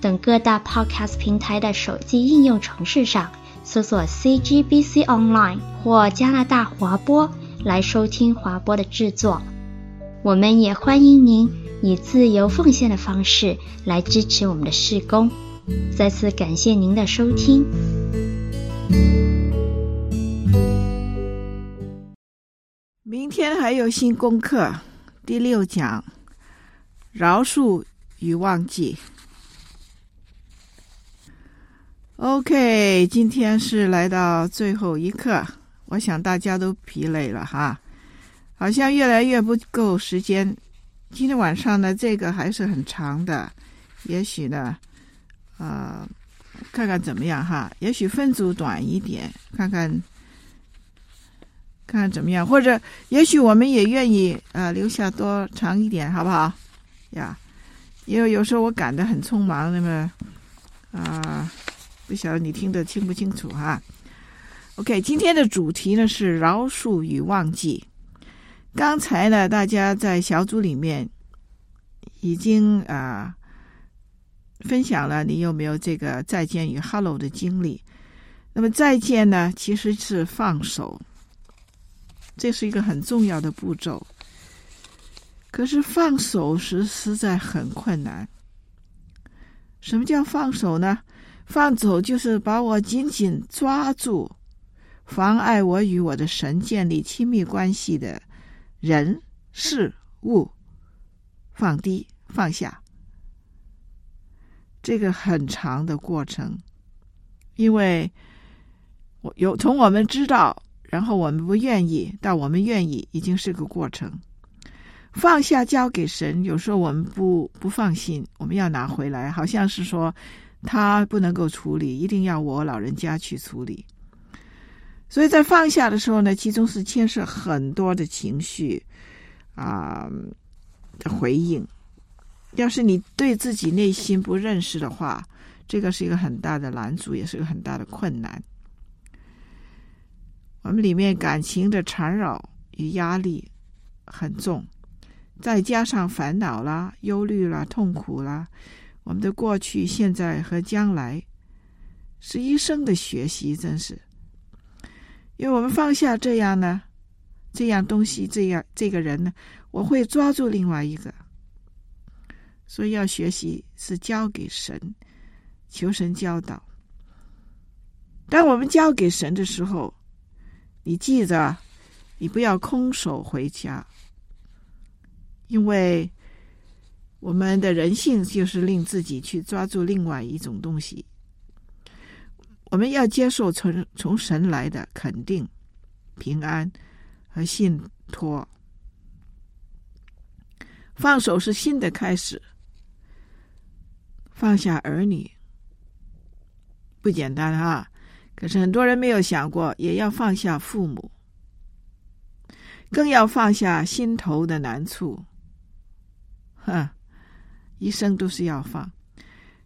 等各大 Podcast 平台的手机应用程式上搜索 CGBC Online 或加拿大华播来收听华播的制作。我们也欢迎您以自由奉献的方式来支持我们的事工。再次感谢您的收听。明天还有新功课，第六讲，饶恕与忘记。OK，今天是来到最后一课，我想大家都疲累了哈，好像越来越不够时间。今天晚上呢，这个还是很长的，也许呢，呃，看看怎么样哈，也许分组短一点，看看。看看怎么样，或者也许我们也愿意呃留下多长一点，好不好？呀，因为有时候我赶得很匆忙，那么啊、不晓得你听得清不清楚哈？OK，今天的主题呢是饶恕与忘记。刚才呢，大家在小组里面已经啊、分享了，你有没有这个再见与 Hello 的经历？那么再见呢，其实是放手。这是一个很重要的步骤，可是放手时实在很困难。什么叫放手呢？放走就是把我紧紧抓住，妨碍我与我的神建立亲密关系的人事物放低放下。这个很长的过程，因为我有从我们知道。然后我们不愿意，但我们愿意，已经是个过程。放下交给神，有时候我们不不放心，我们要拿回来，好像是说他不能够处理，一定要我老人家去处理。所以在放下的时候呢，其中是牵涉很多的情绪啊、的回应。要是你对自己内心不认识的话，这个是一个很大的拦阻，也是一个很大的困难。我们里面感情的缠绕与压力很重，再加上烦恼啦、忧虑啦、痛苦啦，我们的过去、现在和将来是一生的学习，真是。因为我们放下这样呢，这样东西，这样这个人呢，我会抓住另外一个，所以要学习是交给神，求神教导。当我们交给神的时候，你记着，你不要空手回家，因为我们的人性就是令自己去抓住另外一种东西。我们要接受从从神来的肯定、平安和信托。放手是新的开始，放下儿女不简单哈。可是很多人没有想过，也要放下父母，更要放下心头的难处。哼，一生都是要放。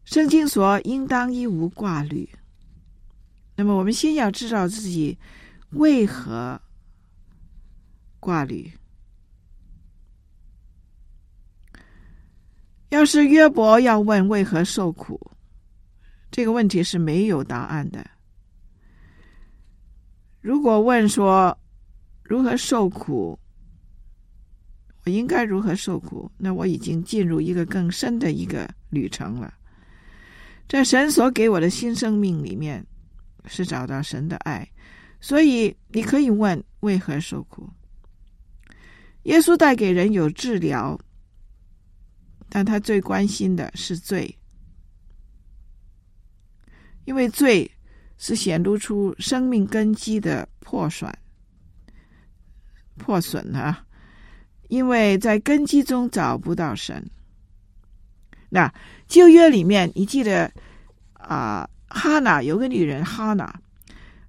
圣经说：“应当一无挂虑。”那么，我们先要知道自己为何挂虑。要是约伯要问为何受苦，这个问题是没有答案的。如果问说如何受苦，我应该如何受苦？那我已经进入一个更深的一个旅程了。在神所给我的新生命里面，是找到神的爱，所以你可以问为何受苦。耶稣带给人有治疗，但他最关心的是罪，因为罪。是显露出生命根基的破损、破损啊！因为在根基中找不到神。那旧约里面，你记得啊，哈娜有个女人哈娜，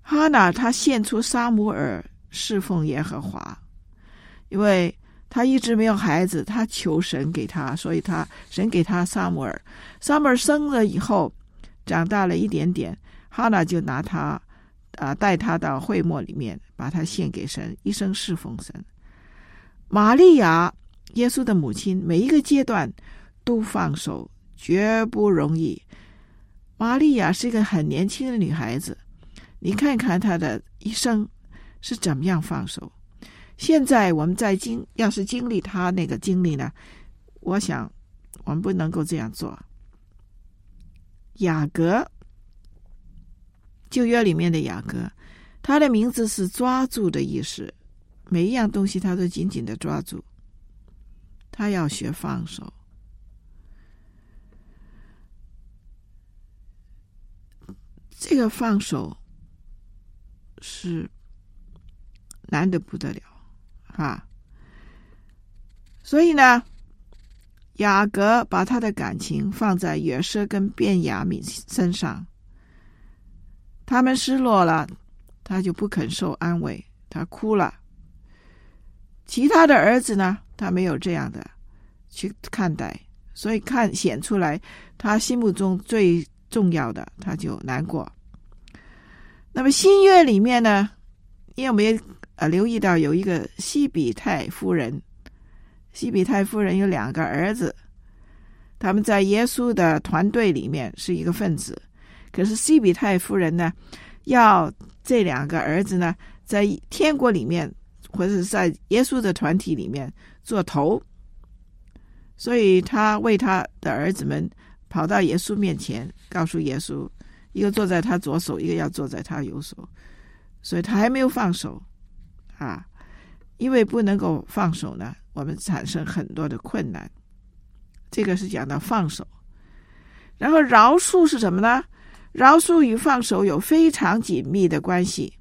哈娜她献出撒母耳侍奉耶和华，因为她一直没有孩子，她求神给她，所以她神给她撒母耳。撒母耳生了以后，长大了一点点，哈娜就拿他啊带他到会幕里面，把他献给神，一生侍奉神。玛利亚，耶稣的母亲，每一个阶段都放手，绝不容易。玛利亚是一个很年轻的女孩子，你看看她的一生是怎么样放手。现在我们在经，要是经历她那个经历呢，我想我们不能够这样做。雅各，旧约里面的雅各，他的名字是抓住的意思，每一样东西他都紧紧的抓住，他要学放手。这个放手是难得不得了，啊！所以呢，雅各把他的感情放在约瑟跟便雅悯身上，他们失落了，他就不肯受安慰，他哭了。其他的儿子呢，他没有这样的去看待，所以看显出来，他心目中最。重要的，他就难过。那么新约里面呢，你有没有呃留意到有一个西比泰夫人？西比泰夫人有两个儿子，他们在耶稣的团队里面是一个分子。可是西比泰夫人呢，要这两个儿子呢，在天国里面或者是在耶稣的团体里面做头，所以他为他的儿子们。跑到耶稣面前，告诉耶稣，一个坐在他左手，一个要坐在他右手，所以他还没有放手啊，因为不能够放手呢，我们产生很多的困难。这个是讲到放手，然后饶恕是什么呢？饶恕与放手有非常紧密的关系。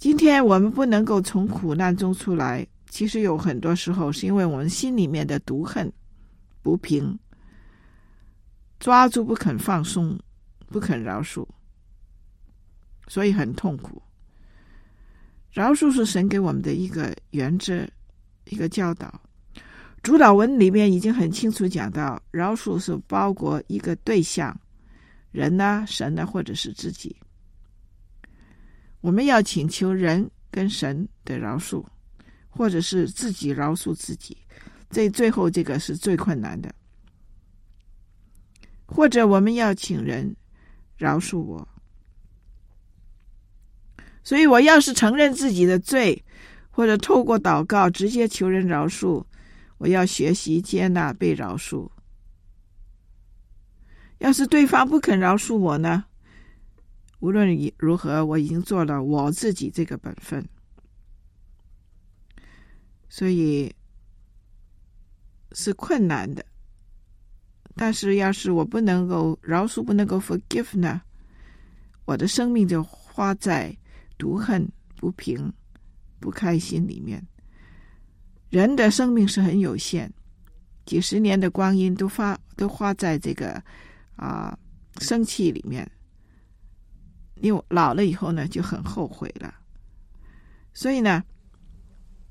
今天我们不能够从苦难中出来，其实有很多时候是因为我们心里面的毒恨。不平，抓住不肯放松，不肯饶恕，所以很痛苦。饶恕是神给我们的一个原则，一个教导。主祷文里面已经很清楚讲到，饶恕是包括一个对象，人呢、神呢、或者是自己。我们要请求人跟神的饶恕，或者是自己饶恕自己。这最后这个是最困难的，或者我们要请人饶恕我，所以我要是承认自己的罪，或者透过祷告直接求人饶恕，我要学习接纳被饶恕。要是对方不肯饶恕我呢？无论如何，我已经做了我自己这个本分，所以。是困难的，但是要是我不能够饶恕，不能够 forgive 呢，我的生命就花在毒恨、不平、不开心里面。人的生命是很有限，几十年的光阴都花都花在这个啊生气里面，因为老了以后呢就很后悔了。所以呢，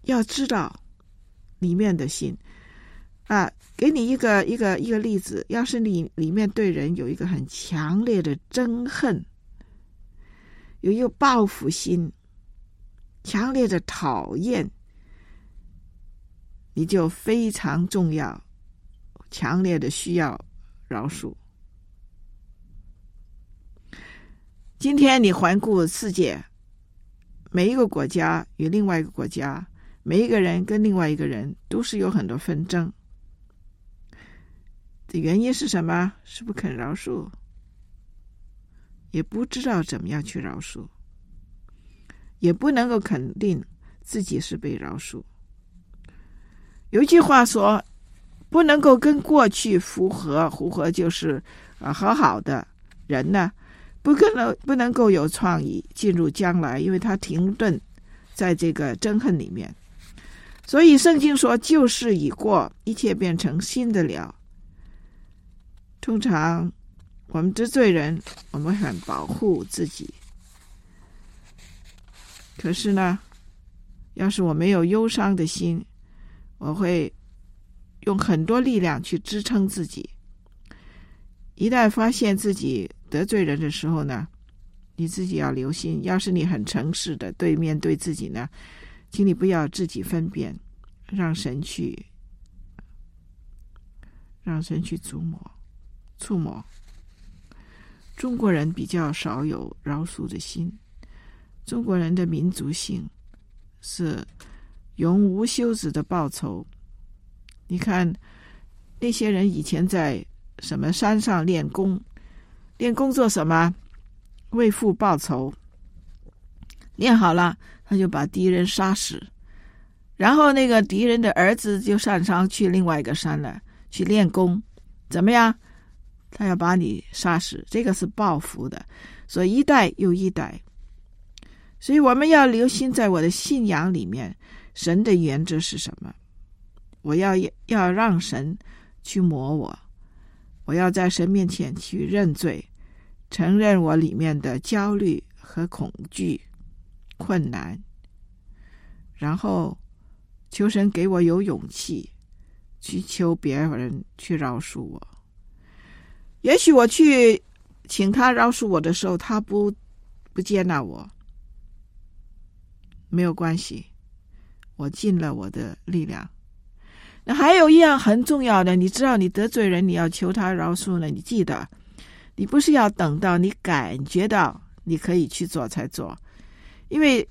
要知道里面的心。啊，给你一个一个一个例子。要是你里面对人有一个很强烈的憎恨，有一个报复心，强烈的讨厌，你就非常重要，强烈的需要饶恕。今天你环顾世界，每一个国家与另外一个国家，每一个人跟另外一个人，都是有很多纷争。的原因是什么？是不肯饶恕，也不知道怎么样去饶恕，也不能够肯定自己是被饶恕。有一句话说：“不能够跟过去符合，符合就是啊和好的人呢，不可能不能够有创意进入将来，因为他停顿在这个憎恨里面。所以圣经说：‘旧事已过，一切变成新的了。’”通常我们得罪人，我们很保护自己。可是呢，要是我没有忧伤的心，我会用很多力量去支撑自己。一旦发现自己得罪人的时候呢，你自己要留心。要是你很诚实的对面对自己呢，请你不要自己分辨，让神去，让神去触摸、触摸。中国人比较少有饶恕的心。中国人的民族性是永无休止的报仇。你看那些人以前在什么山上练功，练功做什么？为父报仇。练好了，他就把敌人杀死，然后那个敌人的儿子就上山去另外一个山了，去练功。怎么样？他要把你杀死，这个是报复的，所以一代又一代。所以我们要留心，在我的信仰里面，神的原则是什么？我要要让神去磨我，我要在神面前去认罪，承认我里面的焦虑和恐惧、困难，然后求神给我有勇气去求别人去饶恕我。也许我去请他饶恕我的时候，他不不接纳我。没有关系，我尽了我的力量。还有一样很重要的，你知道，你得罪人，你要求他饶恕呢。你记得，你不是要等到你感觉到你可以去做才做，因为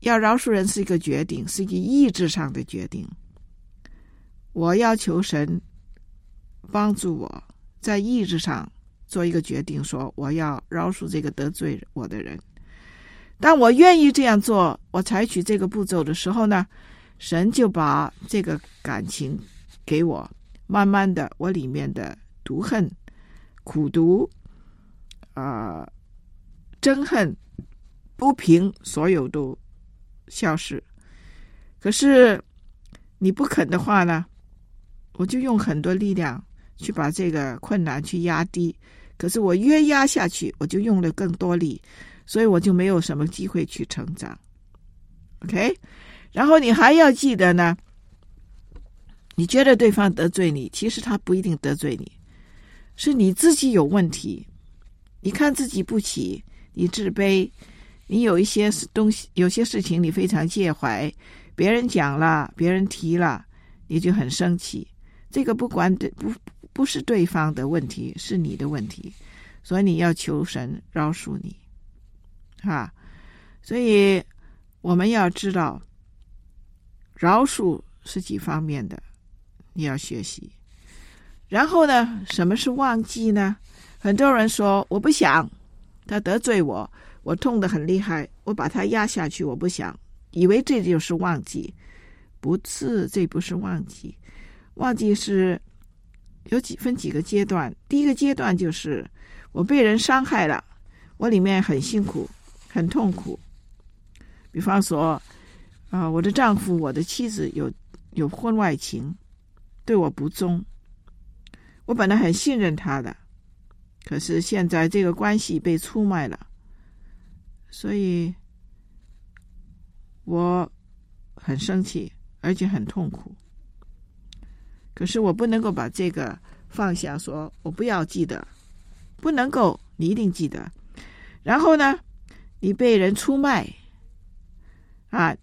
要饶恕人是一个决定，是一个意志上的决定。我要求神帮助我在意志上做一个决定，说我要饶恕这个得罪我的人。当我愿意这样做，我采取这个步骤的时候呢，神就把这个感情给我，慢慢的，我里面的毒恨、苦毒、啊、呃、憎恨、不平，所有都消失。可是你不肯的话呢，我就用很多力量去把这个困难去压低。可是我越压下去，我就用了更多力。所以我就没有什么机会去成长，OK？然后你还要记得呢，你觉得对方得罪你，其实他不一定得罪你，是你自己有问题。你看自己不起，你自卑，你有一些东西，有些事情你非常介怀，别人讲了，别人提了，你就很生气。这个不管对不不是对方的问题，是你的问题，所以你要求神饶恕你。哈，所以我们要知道，饶恕是几方面的，你要学习。然后呢，什么是忘记呢？很多人说我不想他得罪我，我痛得很厉害，我把他压下去，我不想，以为这就是忘记，不是，这不是忘记。忘记是有几分几个阶段，第一个阶段就是我被人伤害了，我里面很辛苦。很痛苦，比方说，啊、我的丈夫、我的妻子有有婚外情，对我不忠。我本来很信任他的，可是现在这个关系被出卖了，所以我很生气，而且很痛苦。可是我不能够把这个放下，说我不要记得，不能够，你一定记得。然后呢？你被人出卖啊！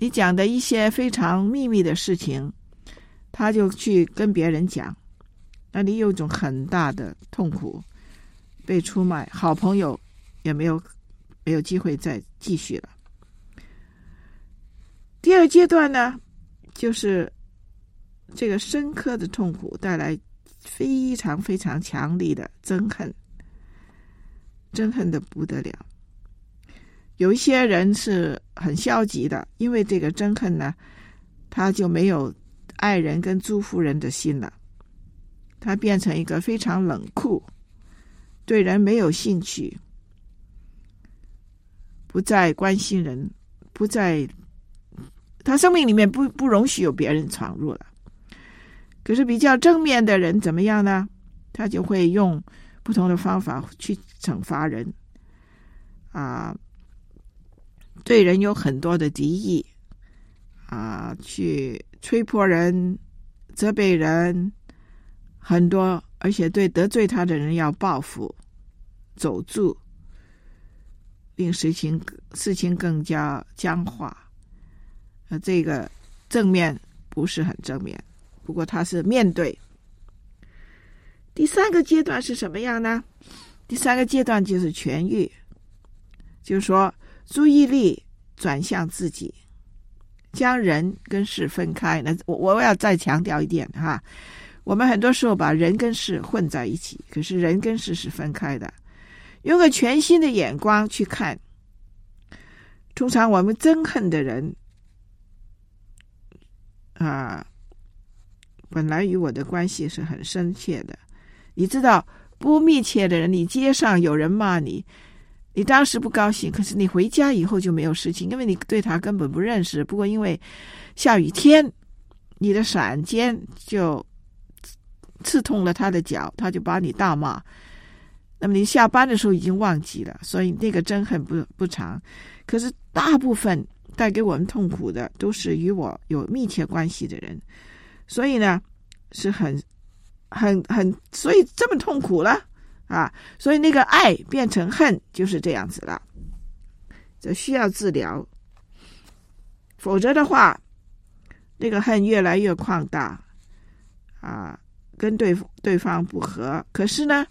你讲的一些非常秘密的事情，他就去跟别人讲，那你有一种很大的痛苦，被出卖，好朋友也没有没有机会再继续了。第二阶段呢，就是这个深刻的痛苦带来非常非常强烈的憎恨，憎恨的不得了。有一些人是很消极的，因为这个憎恨呢，他就没有爱人跟祝福人的心了，他变成一个非常冷酷，对人没有兴趣，不再关心人，不再，他生命里面不不容许有别人闯入了。可是比较正面的人怎么样呢？他就会用不同的方法去惩罚人，啊，对人有很多的敌意，啊，去吹破人、责备人，很多，而且对得罪他的人要报复、走住，令事情事情更加僵化。啊，这个正面不是很正面。不过他是面对。第三个阶段是什么样呢？第三个阶段就是痊愈，就是说注意力转向自己，将人跟事分开。那我我要再强调一点哈，我们很多时候把人跟事混在一起，可是人跟事是分开的。用个全新的眼光去看，通常我们憎恨的人啊。本来与我的关系是很深切的，你知道，不密切的人，你街上有人骂你，你当时不高兴，可是你回家以后就没有事情，因为你对他根本不认识。不过因为下雨天，你的伞尖就刺痛了他的脚，他就把你大骂。那么你下班的时候已经忘记了，所以那个憎恨不不长。可是大部分带给我们痛苦的，都是与我有密切关系的人。所以呢，是很、很、很，所以这么痛苦了啊！所以那个爱变成恨，就是这样子了。这需要治疗，否则的话，那个恨越来越扩大啊，跟对对方不和。可是呢，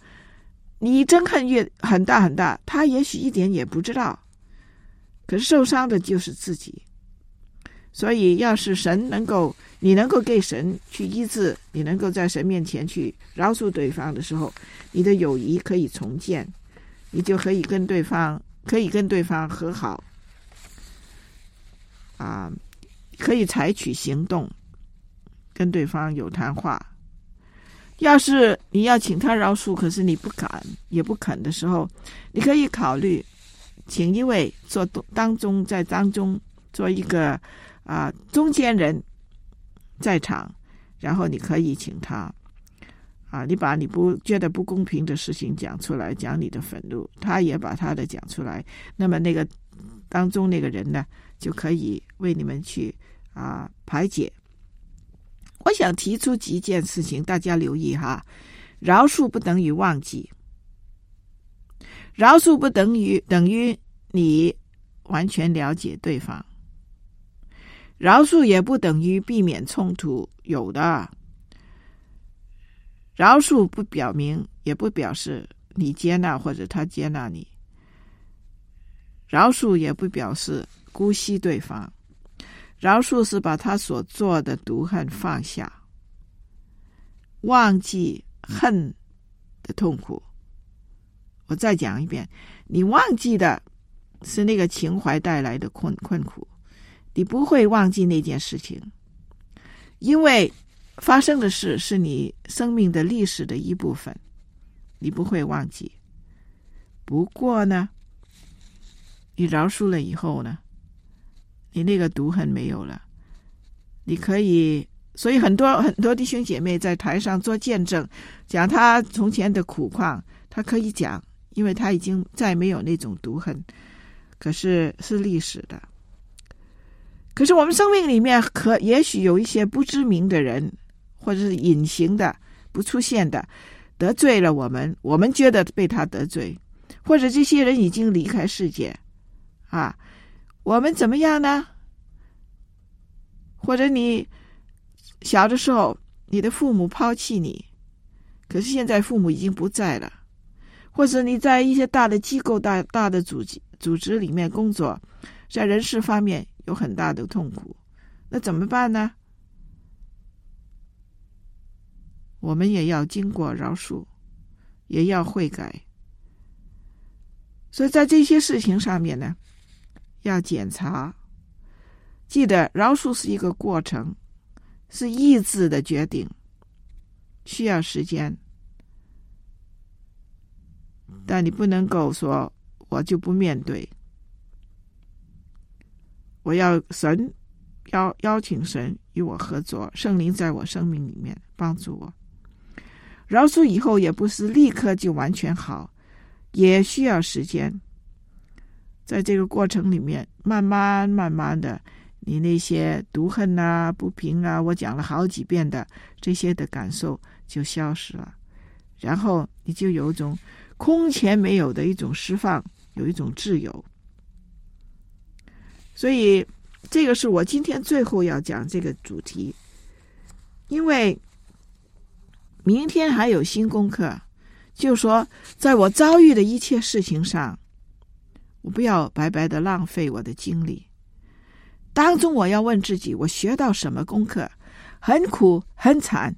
你憎恨越很大很大，他也许一点也不知道。可是受伤的就是自己。所以，要是神能够，你能够给神去医治，你能够在神面前去饶恕对方的时候，你的友谊可以重建，你就可以跟对方可以跟对方和好，啊，可以采取行动，跟对方有谈话。要是你要请他饶恕，可是你不敢也不肯的时候，你可以考虑请一位做当中在当中做一个。啊，中间人在场，然后你可以请他啊，你把你不觉得不公平的事情讲出来，讲你的愤怒，他也把他的讲出来，那么那个当中那个人呢，就可以为你们去啊排解。我想提出几件事情，大家留意哈，饶恕不等于忘记，饶恕不等于等于你完全了解对方。饶恕也不等于避免冲突，有的。饶恕不表明，也不表示你接纳或者他接纳你。饶恕也不表示姑息对方，饶恕是把他所做的毒恨放下，忘记恨的痛苦。我再讲一遍，你忘记的是那个情怀带来的困困苦。你不会忘记那件事情，因为发生的事是你生命的历史的一部分，你不会忘记。不过呢，你饶恕了以后呢，你那个毒恨没有了，你可以。所以很多很多弟兄姐妹在台上做见证，讲他从前的苦况，他可以讲，因为他已经再没有那种毒恨，可是是历史的。可是我们生命里面可也许有一些不知名的人，或者是隐形的、不出现的，得罪了我们，我们觉得被他得罪，或者这些人已经离开世界，啊，我们怎么样呢？或者你小的时候，你的父母抛弃你，可是现在父母已经不在了，或者你在一些大的机构、大大的组织组织里面工作，在人事方面。有很大的痛苦，那怎么办呢？我们也要经过饶恕，也要悔改。所以在这些事情上面呢，要检查。记得饶恕是一个过程，是意志的决定，需要时间。但你不能够说我就不面对。我要神邀邀请神与我合作，圣灵在我生命里面帮助我。饶恕以后也不是立刻就完全好，也需要时间。在这个过程里面，慢慢慢慢的，你那些毒恨啊、不平啊，我讲了好几遍的这些的感受就消失了，然后你就有一种空前没有的一种释放，有一种自由。所以，这个是我今天最后要讲这个主题，因为明天还有新功课，就说在我遭遇的一切事情上。我不要白白的浪费我的精力，当中我要问自己：我学到什么功课？很苦，很惨，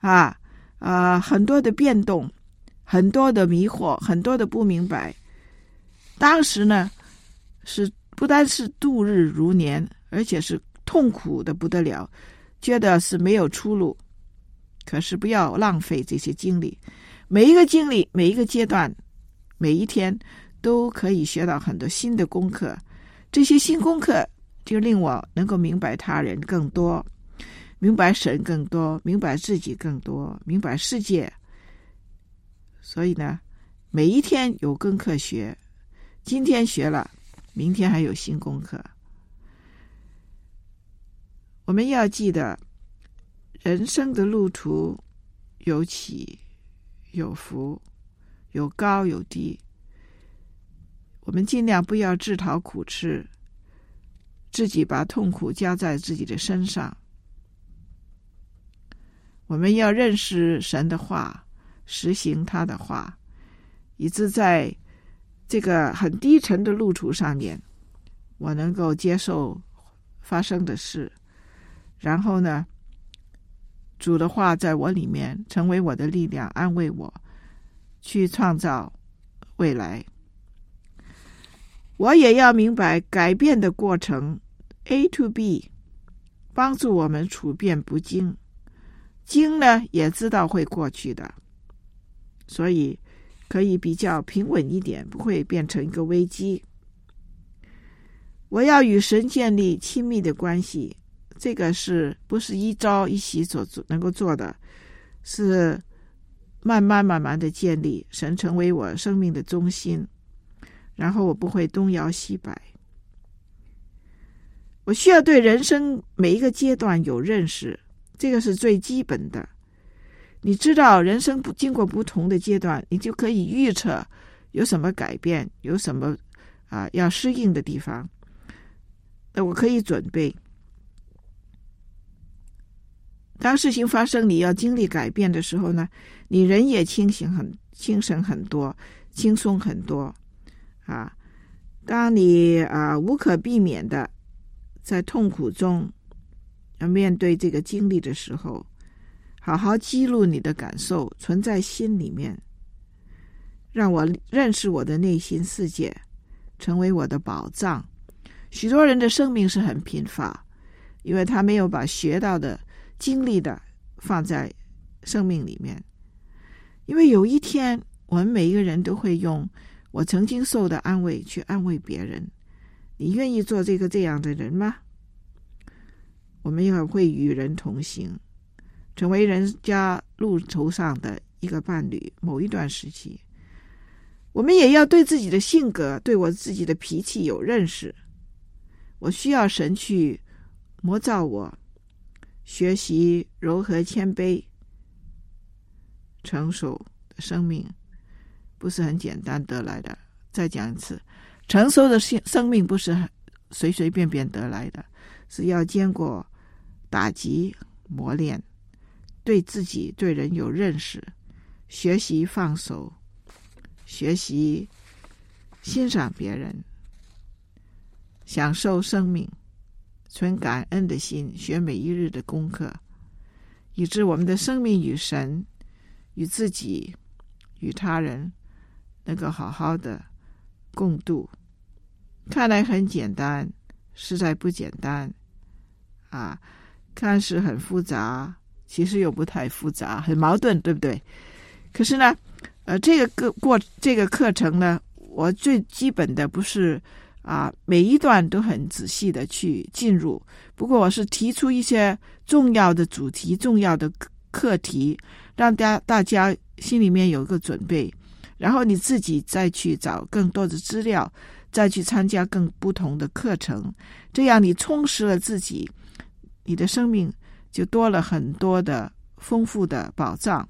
啊啊，很多的变动，很多的迷惑，很多的不明白。当时呢，是不单是度日如年，而且是痛苦的不得了，觉得是没有出路。可是不要浪费这些精力，每一个经历，每一个阶段，每一天。都可以学到很多新的功课，这些新功课就令我能够明白他人更多，明白神更多，明白自己更多，明白世界。所以呢，每一天有功课学，今天学了，明天还有新功课。我们要记得，人生的路途有起有伏，有高有低。我们尽量不要自讨苦吃，自己把痛苦加在自己的身上。我们要认识神的话，实行他的话，以致在这个很低沉的路途上面，我能够接受发生的事。然后呢，主的话在我里面成为我的力量，安慰我，去创造未来。我也要明白改变的过程，A to B，帮助我们处变不惊。惊呢，也知道会过去的，所以可以比较平稳一点，不会变成一个危机。我要与神建立亲密的关系，这个是不是一朝一夕所做能够做的？是慢慢慢慢的建立，神成为我生命的中心。然后我不会东摇西摆，我需要对人生每一个阶段有认识，这个是最基本的。你知道人生不经过不同的阶段，你就可以预测有什么改变，有什么啊要适应的地方。那我可以准备。当事情发生，你要经历改变的时候呢，你人也清醒很精神很多，轻松很多。啊，当你啊无可避免的在痛苦中要面对这个经历的时候，好好记录你的感受，存在心里面，让我认识我的内心世界，成为我的宝藏。许多人的生命是很贫乏，因为他没有把学到的、经历的放在生命里面。因为有一天，我们每一个人都会用。我曾经受的安慰，去安慰别人，你愿意做这个这样的人吗？我们也会与人同行，成为人家路途上的一个伴侣。某一段时期，我们也要对自己的性格、对我自己的脾气有认识。我需要神去磨造我，学习柔和谦卑、成熟的生命。不是很简单得来的。再讲一次，成熟的生生命不是随随便便得来的，是要经过打击磨练，对自己对人有认识，学习放手，学习欣赏别人，享受生命，存感恩的心，学每一日的功课，以致我们的生命与神、与自己、与他人。能够好好的共度，看来很简单，实在不简单啊！看似很复杂，其实又不太复杂，很矛盾，对不对？可是呢，呃，这个个过这个课程呢，我最基本的不是啊，每一段都很仔细的去进入。不过我是提出一些重要的主题、重要的课题，让大大家心里面有一个准备，然后你自己再去找更多的资料，再去参加更不同的课程，这样你充实了自己，你的生命就多了很多的丰富的宝藏。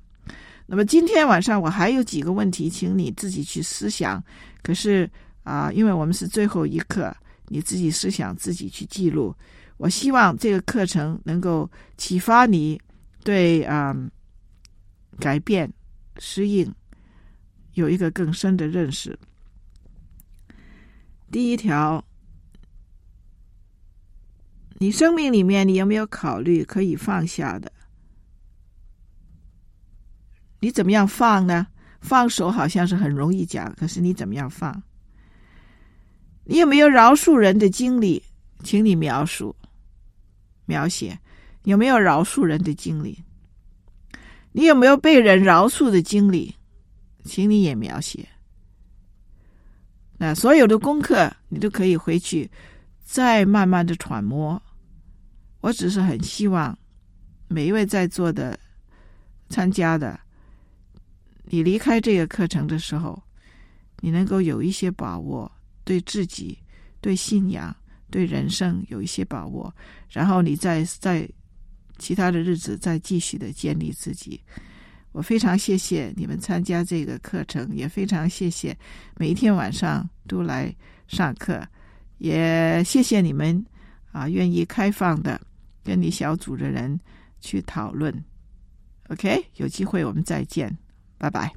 那么今天晚上我还有几个问题，请你自己去思想。可是啊，因为我们是最后一课，你自己思想，自己去记录。我希望这个课程能够启发你对啊改变、适应有一个更深的认识。第一条，你生命里面你有没有考虑可以放下的？你怎么样放呢？放手好像是很容易讲，可是你怎么样放？你有没有饶恕人的经历？请你描述、描写，有没有饶恕人的经历？你有没有被人饶恕的经历？请你也描写。那所有的功课你都可以回去再慢慢的揣摩。我只是很希望每一位在座的参加的。你离开这个课程的时候，你能够有一些把握，对自己、对信仰、对人生有一些把握，然后你再在其他的日子再继续的建立自己。我非常谢谢你们参加这个课程，也非常谢谢每一天晚上都来上课，也谢谢你们啊，愿意开放的跟你小组的人去讨论。OK，有机会我们再见。拜拜。